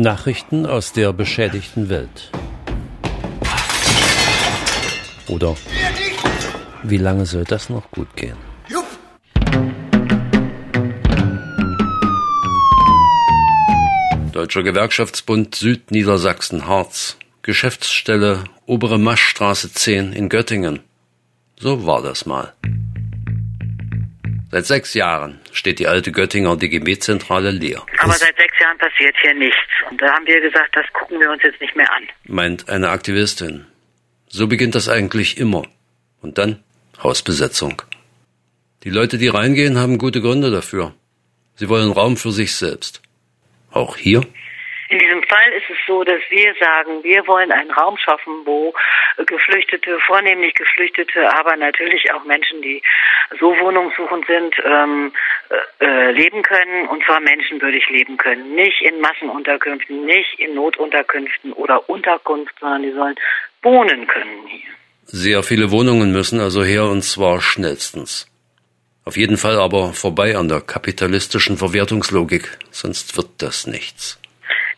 Nachrichten aus der beschädigten Welt. Oder wie lange soll das noch gut gehen? Deutscher Gewerkschaftsbund Südniedersachsen Harz, Geschäftsstelle Obere Maschstraße 10 in Göttingen. So war das mal. Seit sechs Jahren steht die alte Göttinger DGB-Zentrale leer. Aber seit sechs Jahren passiert hier nichts. Und da haben wir gesagt, das gucken wir uns jetzt nicht mehr an. Meint eine Aktivistin. So beginnt das eigentlich immer. Und dann Hausbesetzung. Die Leute, die reingehen, haben gute Gründe dafür. Sie wollen Raum für sich selbst. Auch hier in diesem Fall ist es so, dass wir sagen, wir wollen einen Raum schaffen, wo Geflüchtete, vornehmlich Geflüchtete, aber natürlich auch Menschen, die so wohnungssuchend sind, ähm, äh, äh, leben können und zwar menschenwürdig leben können. Nicht in Massenunterkünften, nicht in Notunterkünften oder Unterkunft, sondern die sollen wohnen können hier. Sehr viele Wohnungen müssen also her und zwar schnellstens. Auf jeden Fall aber vorbei an der kapitalistischen Verwertungslogik, sonst wird das nichts.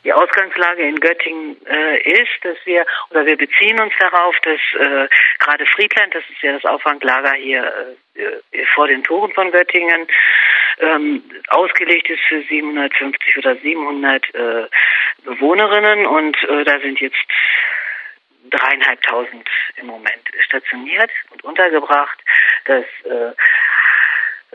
Die Ausgangslage in Göttingen äh, ist, dass wir, oder wir beziehen uns darauf, dass äh, gerade Friedland, das ist ja das Auffanglager hier äh, äh vor den Toren von Göttingen, ähm, ausgelegt ist für 750 oder 700 äh, Bewohnerinnen und äh, da sind jetzt dreieinhalbtausend im Moment stationiert und untergebracht. Das äh,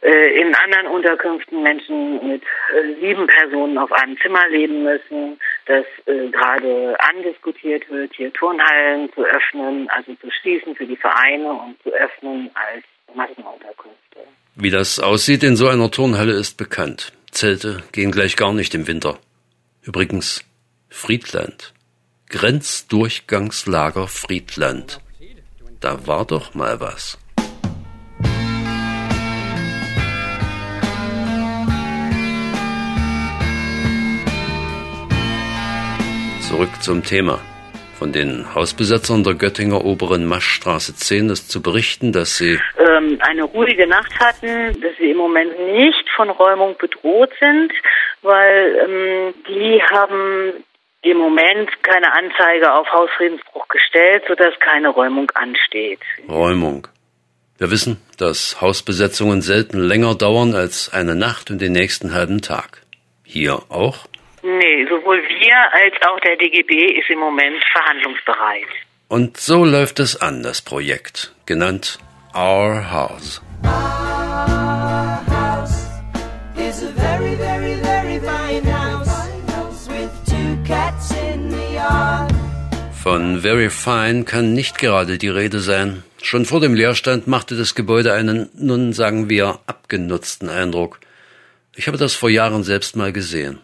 in anderen Unterkünften Menschen mit äh, sieben Personen auf einem Zimmer leben müssen, dass äh, gerade andiskutiert wird, hier Turnhallen zu öffnen, also zu schließen für die Vereine und zu öffnen als Massenunterkünfte. Wie das aussieht in so einer Turnhalle ist bekannt. Zelte gehen gleich gar nicht im Winter. Übrigens, Friedland. Grenzdurchgangslager Friedland. Da war doch mal was. Zurück zum Thema. Von den Hausbesetzern der Göttinger Oberen Maschstraße 10 ist zu berichten, dass sie ähm, eine ruhige Nacht hatten, dass sie im Moment nicht von Räumung bedroht sind, weil ähm, die haben im Moment keine Anzeige auf Hausfriedensbruch gestellt, sodass keine Räumung ansteht. Räumung. Wir wissen, dass Hausbesetzungen selten länger dauern als eine Nacht und den nächsten halben Tag. Hier auch? Nee, sowohl wir als auch der DGB ist im Moment verhandlungsbereit. Und so läuft es an, das Projekt, genannt Our House. Our house is a very, very, very fine house with two cats in the yard. Von Very Fine kann nicht gerade die Rede sein. Schon vor dem Leerstand machte das Gebäude einen, nun sagen wir, abgenutzten Eindruck. Ich habe das vor Jahren selbst mal gesehen.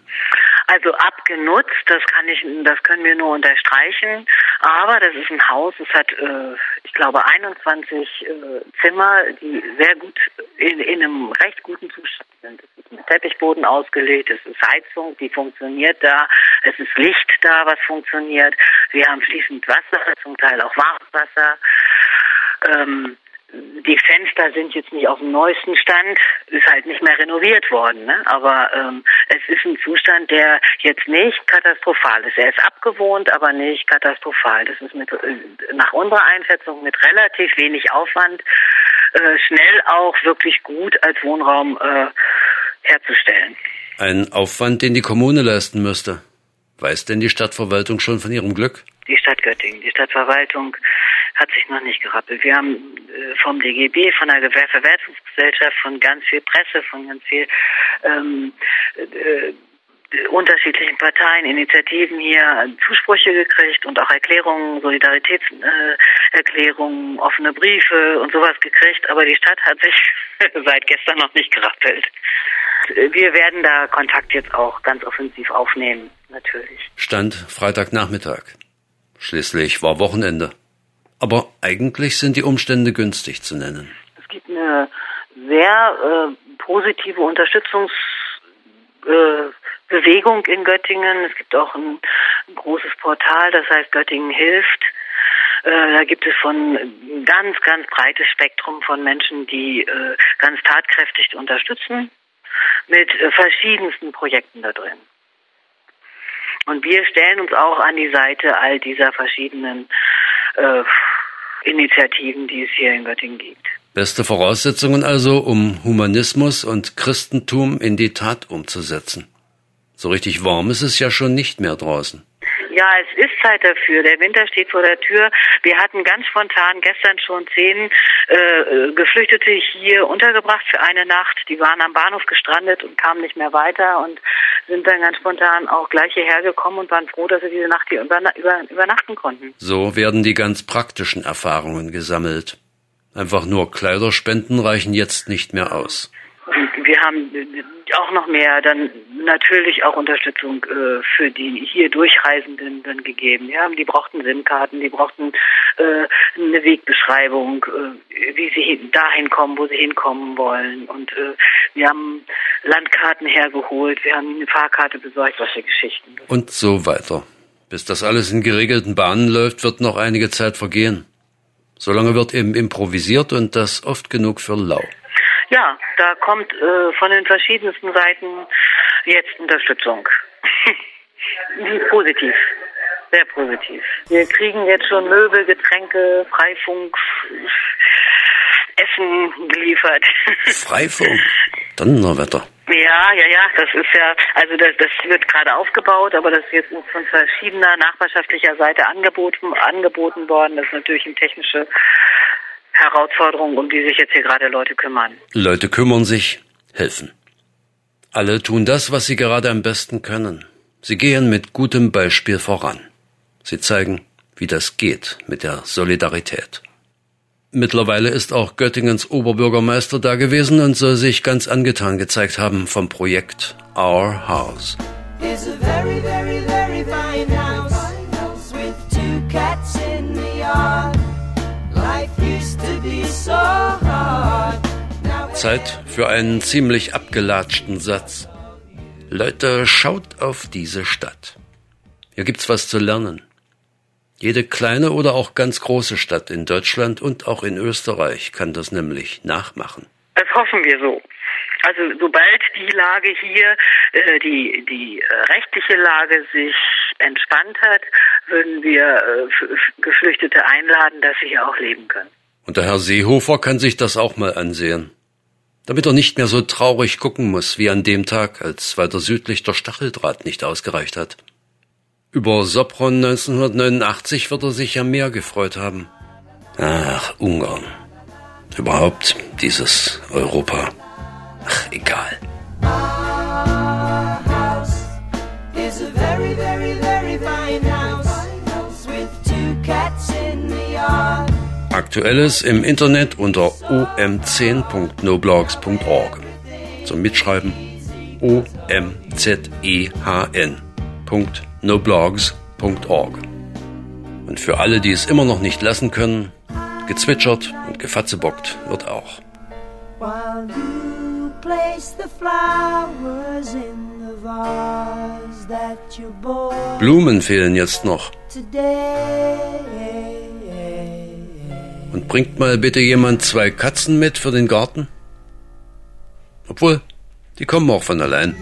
Also abgenutzt, das kann ich, das können wir nur unterstreichen. Aber das ist ein Haus, es hat, äh, ich glaube, 21 äh, Zimmer, die sehr gut in, in einem recht guten Zustand sind. Es ist mit Teppichboden ausgelegt, es ist Heizung, die funktioniert da, es ist Licht da, was funktioniert. Wir haben fließend Wasser, zum Teil auch warmes Wasser. Ähm, die Fenster sind jetzt nicht auf dem neuesten Stand, ist halt nicht mehr renoviert worden, ne? aber ähm, es ist ein Zustand, der jetzt nicht katastrophal ist. Er ist abgewohnt, aber nicht katastrophal. Das ist mit, äh, nach unserer Einschätzung mit relativ wenig Aufwand äh, schnell auch wirklich gut als Wohnraum äh, herzustellen. Ein Aufwand, den die Kommune leisten müsste. Weiß denn die Stadtverwaltung schon von ihrem Glück? Die Stadt Göttingen, die Stadtverwaltung hat sich noch nicht gerappelt. Wir haben äh, vom DGB, von der Gewerbeverwertungsgesellschaft, von ganz viel Presse, von ganz viel ähm, äh, unterschiedlichen Parteien, Initiativen hier Zusprüche gekriegt und auch Erklärungen, Solidaritätserklärungen, äh, offene Briefe und sowas gekriegt. Aber die Stadt hat sich seit gestern noch nicht gerappelt. Wir werden da Kontakt jetzt auch ganz offensiv aufnehmen, natürlich. Stand Freitagnachmittag. Schließlich war Wochenende. Aber eigentlich sind die Umstände günstig zu nennen. Es gibt eine sehr äh, positive Unterstützungsbewegung äh, in Göttingen. Es gibt auch ein, ein, großes Portal, das heißt Göttingen hilft. Äh, da gibt es von ganz, ganz breites Spektrum von Menschen, die äh, ganz tatkräftig unterstützen mit äh, verschiedensten Projekten da drin. Und wir stellen uns auch an die Seite all dieser verschiedenen äh, Initiativen, die es hier in Göttingen gibt. Beste Voraussetzungen also, um Humanismus und Christentum in die Tat umzusetzen. So richtig warm ist es ja schon nicht mehr draußen. Ja, es ist Zeit dafür. Der Winter steht vor der Tür. Wir hatten ganz spontan gestern schon zehn äh, Geflüchtete hier untergebracht für eine Nacht. Die waren am Bahnhof gestrandet und kamen nicht mehr weiter und sind dann ganz spontan auch gleich hierher gekommen und waren froh, dass sie diese Nacht hier über, über, übernachten konnten. So werden die ganz praktischen Erfahrungen gesammelt. Einfach nur Kleiderspenden reichen jetzt nicht mehr aus. Wir haben auch noch mehr dann natürlich auch Unterstützung äh, für die hier Durchreisenden dann gegeben. Ja, die brauchten SIM-Karten, die brauchten äh, eine Wegbeschreibung, äh, wie sie hin, dahin kommen, wo sie hinkommen wollen. Und äh, wir haben Landkarten hergeholt, wir haben eine Fahrkarte besorgt, solche Geschichten. Und so weiter. Bis das alles in geregelten Bahnen läuft, wird noch einige Zeit vergehen. Solange wird eben improvisiert und das oft genug für lau. Ja, da kommt äh, von den verschiedensten Seiten jetzt Unterstützung. positiv, sehr positiv. Wir kriegen jetzt schon Möbel, Getränke, Freifunk, Essen geliefert. Freifunk? Donnerwetter. Ja, ja, ja, das ist ja, also das, das wird gerade aufgebaut, aber das ist jetzt von verschiedener nachbarschaftlicher Seite angeboten, angeboten worden. Das ist natürlich eine technische Herausforderung, um die sich jetzt hier gerade Leute kümmern. Leute kümmern sich, helfen. Alle tun das, was sie gerade am besten können. Sie gehen mit gutem Beispiel voran. Sie zeigen, wie das geht mit der Solidarität. Mittlerweile ist auch Göttingens Oberbürgermeister da gewesen und soll sich ganz angetan gezeigt haben vom Projekt Our House. Zeit für einen ziemlich abgelatschten Satz. Leute, schaut auf diese Stadt. Hier gibt's was zu lernen. Jede kleine oder auch ganz große Stadt in Deutschland und auch in Österreich kann das nämlich nachmachen. Das hoffen wir so. Also sobald die Lage hier, äh, die, die äh, rechtliche Lage sich entspannt hat, würden wir äh, Geflüchtete einladen, dass sie hier auch leben können. Und der Herr Seehofer kann sich das auch mal ansehen. Damit er nicht mehr so traurig gucken muss wie an dem Tag, als weiter südlich der Stacheldraht nicht ausgereicht hat. Über Sopron 1989 wird er sich ja mehr gefreut haben. Ach, Ungarn. Überhaupt dieses Europa. Ach, egal. Aktuelles im Internet unter om10.noblogs.org. Zum Mitschreiben omzen.noblogs.org. Und für alle, die es immer noch nicht lassen können, gezwitschert und gefatzebockt wird auch. While you place the flowers in the vase that you bought Blumen fehlen jetzt noch. Und bringt mal bitte jemand zwei Katzen mit für den Garten? Obwohl, die kommen auch von allein.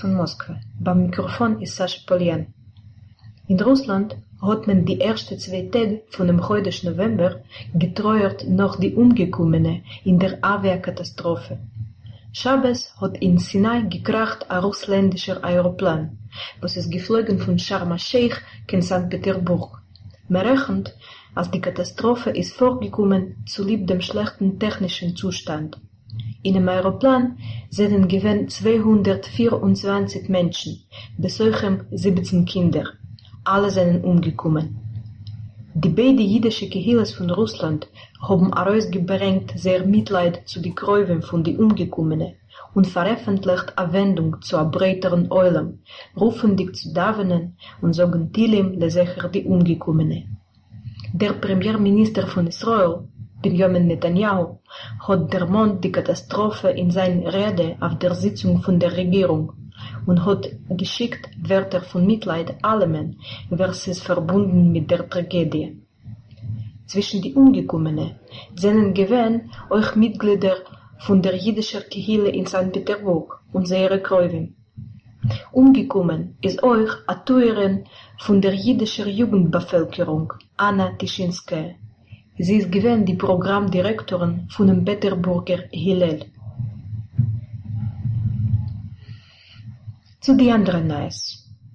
Von Moskau. Beim Mikrofon ist Sascha Polian. In Russland hat man die ersten zwei Tage von dem Chodesh November getreuert noch die Umgekommene in der Aviakatastrophe. Shabbos hat in Sinai gekracht ein russländischer Aeroplan, was ist geflogen von Sharm el-Sheikh in St. Petersburg. Man rechnet, als die Katastrophe ist vorgekommen zulieb dem schlechten technischen Zustand. In dem Aeroplan sind gewesen 224 Menschen, besuchen 17 Kinder. Alle sind umgekommen. Die beiden jüdische Kehilles von Russland haben herausgebringt sehr Mitleid zu den Gräuven von den Umgekommenen und veröffentlicht eine Wendung zu einem breiteren Eulam, rufen dich zu davenen und sagen Tilim lesecher die Umgekommenen. Der Premierminister von Israel, Benjamin Netanyahu, hat der Mond die Katastrophe in seiner Rede auf der Sitzung von der Regierung und hat geschickt Wörter von Mitleid allem, versus verbunden mit der Tragödie. Zwischen die Umgekommenen sind gewähnt euch Mitglieder von der jüdischen Kehille in St. Petersburg und ihre Kräuven. Umgekommen ist euch a Tuerin von der jüdischen Jugendbevölkerung, Anna Tischinskaya. Sie ist gewähnt die Programmdirektorin von dem Peterburger Hillel. Zu die anderen Neues.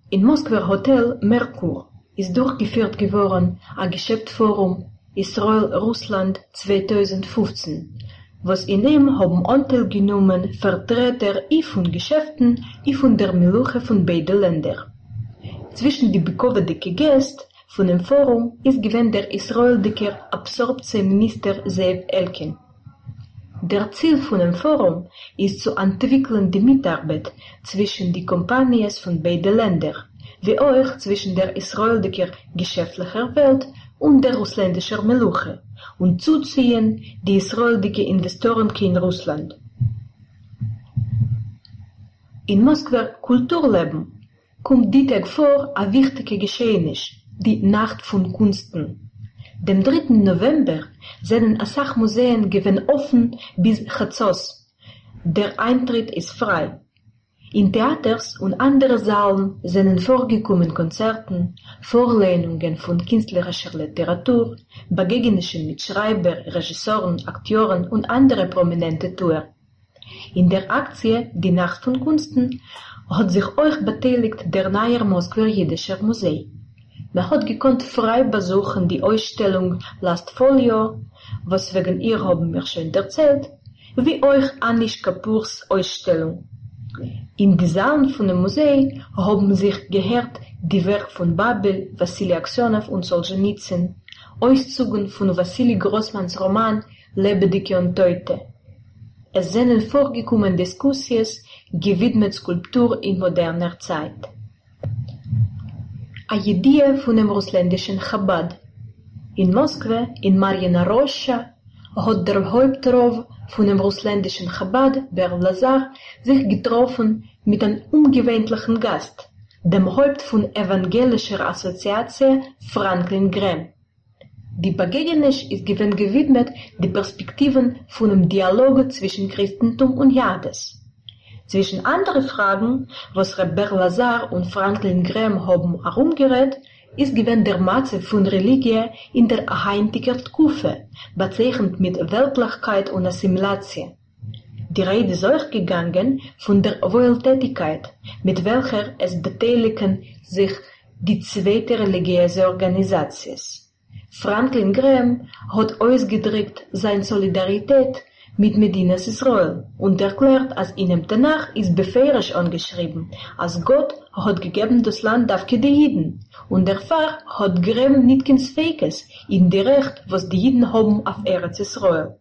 In Moskwer Hotel Merkur ist durchgeführt geworden ein Geschäftsforum Israel-Russland 2015, was in dem haben Anteil genommen Vertreter i von Geschäften i von der Meluche von beiden Ländern. Zwischen die bekovedike Gäste von dem Forum ist gewesen der Israel-Dicker Absorptieminister Zev Elkin. Der Ziel von dem Forum ist zu entwickeln die Mitarbeit zwischen die Kompanien von beiden Ländern, wie auch zwischen der israelischer geschäftlicher Welt und der russländischen Meluche und zuziehen die israelische Investoren in Russland. In Moskwer Kulturleben kommt die Tag vor ein wichtiges Geschehnis, die Nacht von Kunsten. Dem 3. November sind Asach Museen gewen offen bis Chatzos. Der Eintritt ist frei. In Theaters und anderen Saalen sind vorgekommen Konzerten, Vorlehnungen von künstlerischer Literatur, Begegnungen mit Schreiber, Regisseuren, Akteuren und andere prominente Tour. In der Aktie Die Nacht von Kunsten hat sich euch beteiligt der Neue Moskwer Jüdischer Museum. Man hat gekonnt frei besuchen die Ausstellung Last Folio, was wegen ihr haben wir schon erzählt, wie euch Anish Kapurs Ausstellung. Die Saalen von dem Museum haben sich gehört die Werke von Babel, Wassili Aksionow und Solzhenitsyn, Auszügen von Wassili Grossmanns Roman Lebedige und Teute. Es sind vorgekommen Diskussions gewidmet Skulptur in moderner Zeit. Idee von dem russländischen Chabad. In Moskwe, in Marjana Rocha, hat der Hauptrov von dem russländischen Chabad, Berl Lazar, sich getroffen mit einem ungewöhnlichen Gast, dem Haupt von evangelischer Assoziation Franklin Graham. Die Begegnung ist gewidmet die Perspektiven von dem Dialog zwischen Christentum und Jades. Zwischen andere Fragen, was Rebbe Lazar und Franklin Graham haben herumgerät, ist gewinn der Matze von Religie in der heimtiger Kufe, bezeichnet mit Weltlichkeit und Assimilation. Die Rede ist euch gegangen von der Wohltätigkeit, mit welcher es beteiligen sich die zweite religiöse Organisations. Franklin Graham hat ausgedrückt seine Solidarität mit Medinas Israel und erklärt, als in dem Tanach ist befehrisch angeschrieben, als Gott hat gegeben das Land auf die Jiden und der Pfarr hat Grem nicht kein Fähiges in die Recht, was die Jiden haben auf Eretz Israel.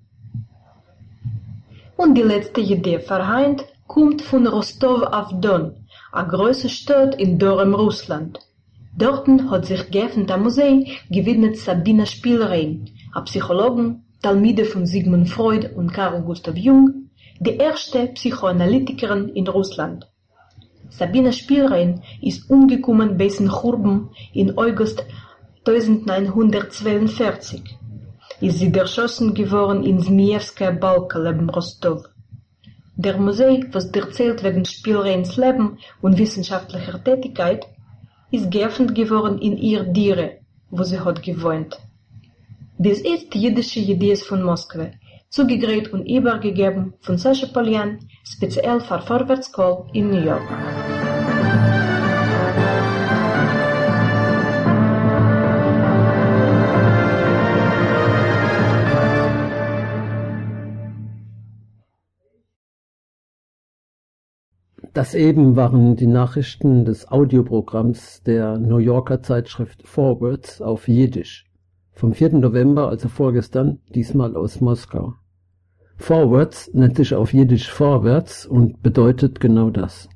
Und die letzte Idee vereint kommt von Rostov auf Don, a große Stadt in Dorem, Russland. Dorten hat sich geöffnet am Museum gewidmet Sabina Spielrein, a Psychologen, Talmide von Sigmund Freud und Carl Gustav Jung, die erste Psychoanalytikerin in Russland. Sabina Spielrein ist umgekommen bei Churben in August 1942. Ist sie erschossen geworden in Zmievskaya Balka neben Rostov. Der Musee, was erzählt wegen Spielreins Leben und wissenschaftlicher Tätigkeit, ist geöffnet geworden in ihr Diere, wo sie hat gewohnt. Ist die jüdische Idees von Moskau, zugegräht und übergegeben von Sascha Polian, speziell für Vorwärtskoll in New York. Das eben waren die Nachrichten des Audioprogramms der New Yorker Zeitschrift Forwards auf Jiddisch. Vom 4. November, also vorgestern, diesmal aus Moskau. Forwards nennt sich auf Jiddisch Vorwärts und bedeutet genau das.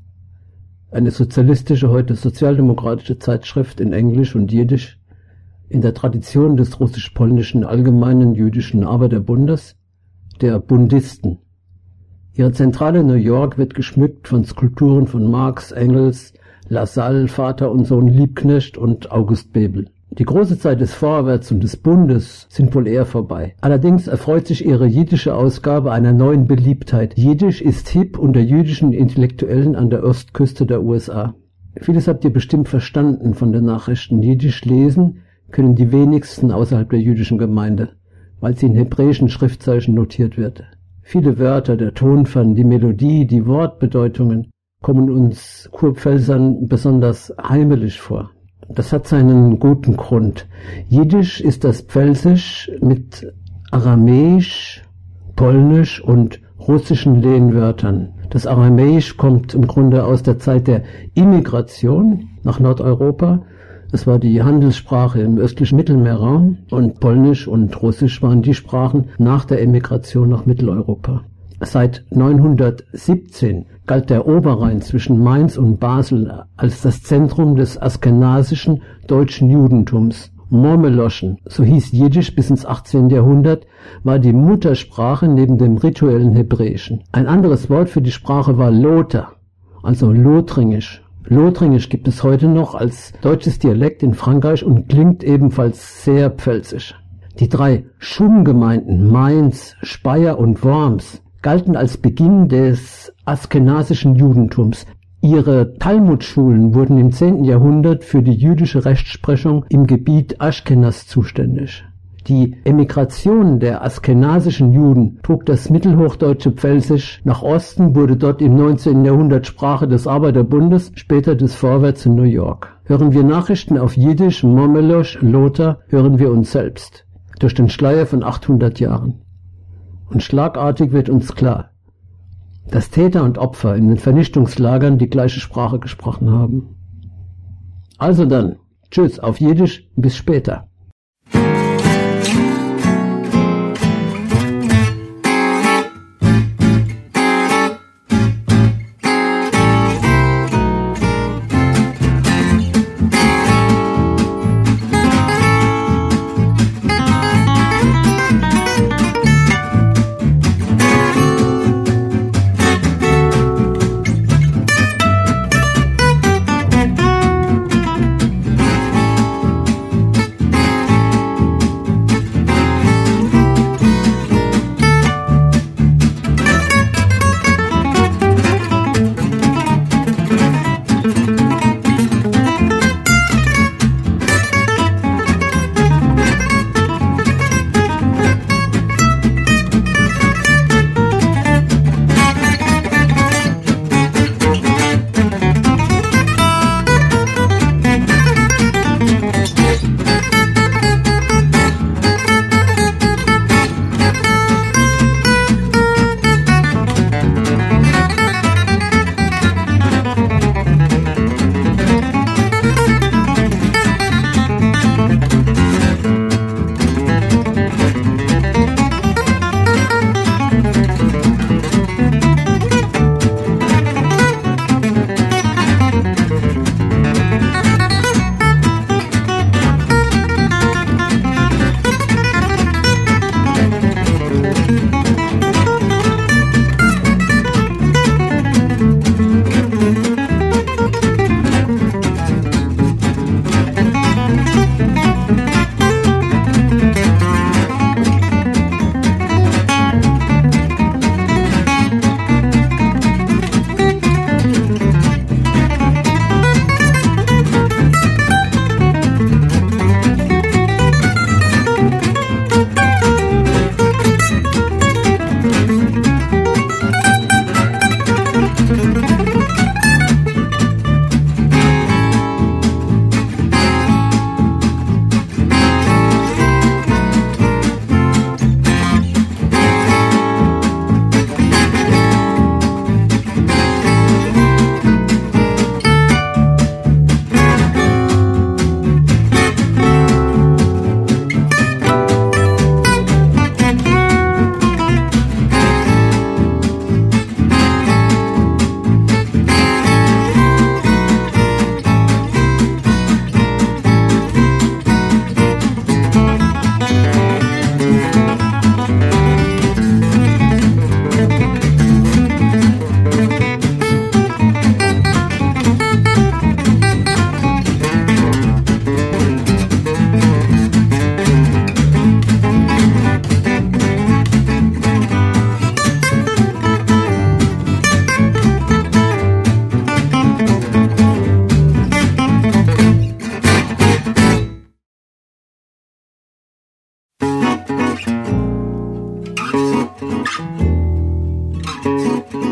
Eine sozialistische, heute sozialdemokratische Zeitschrift in Englisch und Jiddisch in der Tradition des russisch-polnischen Allgemeinen Jüdischen Arbeiterbundes, der Bundisten. Ihre Zentrale New York wird geschmückt von Skulpturen von Marx, Engels, Lassalle, Vater und Sohn Liebknecht und August Bebel. Die große Zeit des Vorwärts und des Bundes sind wohl eher vorbei. Allerdings erfreut sich ihre jiddische Ausgabe einer neuen Beliebtheit. Jiddisch ist hip unter jüdischen Intellektuellen an der Ostküste der USA. Vieles habt ihr bestimmt verstanden von den Nachrichten. Jiddisch lesen können die wenigsten außerhalb der jüdischen Gemeinde, weil sie in hebräischen Schriftzeichen notiert wird. Viele Wörter, der Tonfall, die Melodie, die Wortbedeutungen kommen uns Kurpfälzern besonders heimelig vor. Das hat seinen guten Grund. Jiddisch ist das Pfälzisch mit Aramäisch, Polnisch und russischen Lehnwörtern. Das Aramäisch kommt im Grunde aus der Zeit der Immigration nach Nordeuropa. Es war die Handelssprache im östlichen Mittelmeerraum und Polnisch und Russisch waren die Sprachen nach der Emigration nach Mitteleuropa. Seit 917 galt der Oberrhein zwischen Mainz und Basel als das Zentrum des askenasischen deutschen Judentums. Mormeloschen, so hieß Jiddisch bis ins 18. Jahrhundert, war die Muttersprache neben dem rituellen Hebräischen. Ein anderes Wort für die Sprache war Lothar, also Lothringisch. Lothringisch gibt es heute noch als deutsches Dialekt in Frankreich und klingt ebenfalls sehr pfälzisch. Die drei Schumgemeinden Mainz, Speyer und Worms galten als Beginn des askenasischen Judentums. Ihre Talmudschulen wurden im 10. Jahrhundert für die jüdische Rechtsprechung im Gebiet Aschkenas zuständig. Die Emigration der askenasischen Juden trug das mittelhochdeutsche Pfälzisch nach Osten, wurde dort im 19. Jahrhundert Sprache des Arbeiterbundes, später des Vorwärts in New York. Hören wir Nachrichten auf Jiddisch, Momelosch, Lothar, hören wir uns selbst. Durch den Schleier von 800 Jahren. Und schlagartig wird uns klar, dass Täter und Opfer in den Vernichtungslagern die gleiche Sprache gesprochen haben. Also dann, tschüss, auf Jiddisch, bis später.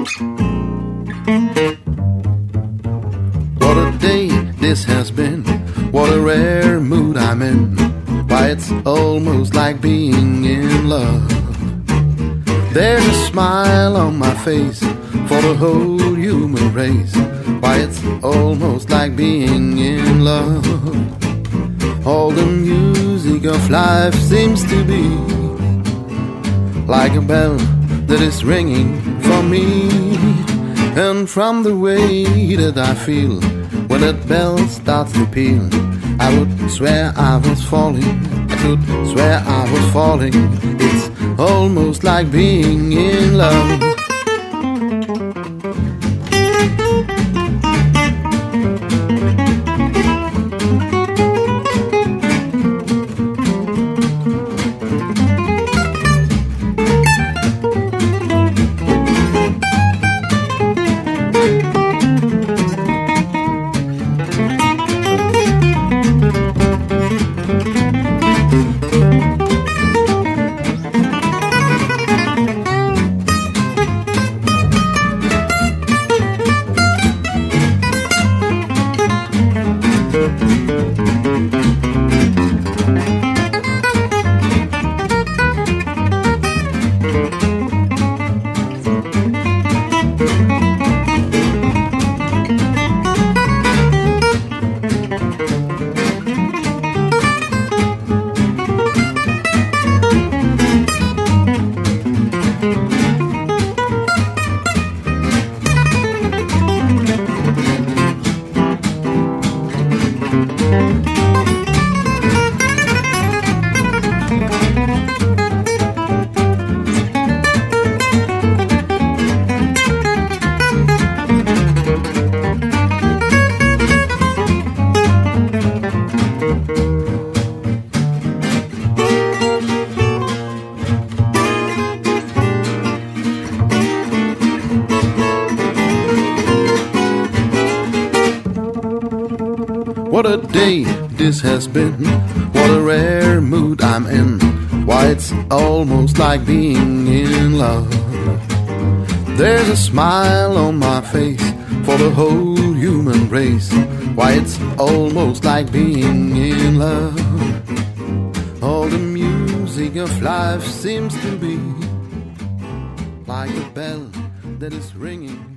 What a day this has been. What a rare mood I'm in. Why, it's almost like being in love. There's a smile on my face for the whole human race. Why, it's almost like being in love. All the music of life seems to be like a bell that is ringing me. And from the way that I feel when that bell starts to peal, I would swear I was falling. I could swear I was falling. It's almost like being in love. Day this has been. What a rare mood I'm in. Why, it's almost like being in love. There's a smile on my face for the whole human race. Why, it's almost like being in love. All the music of life seems to be like a bell that is ringing.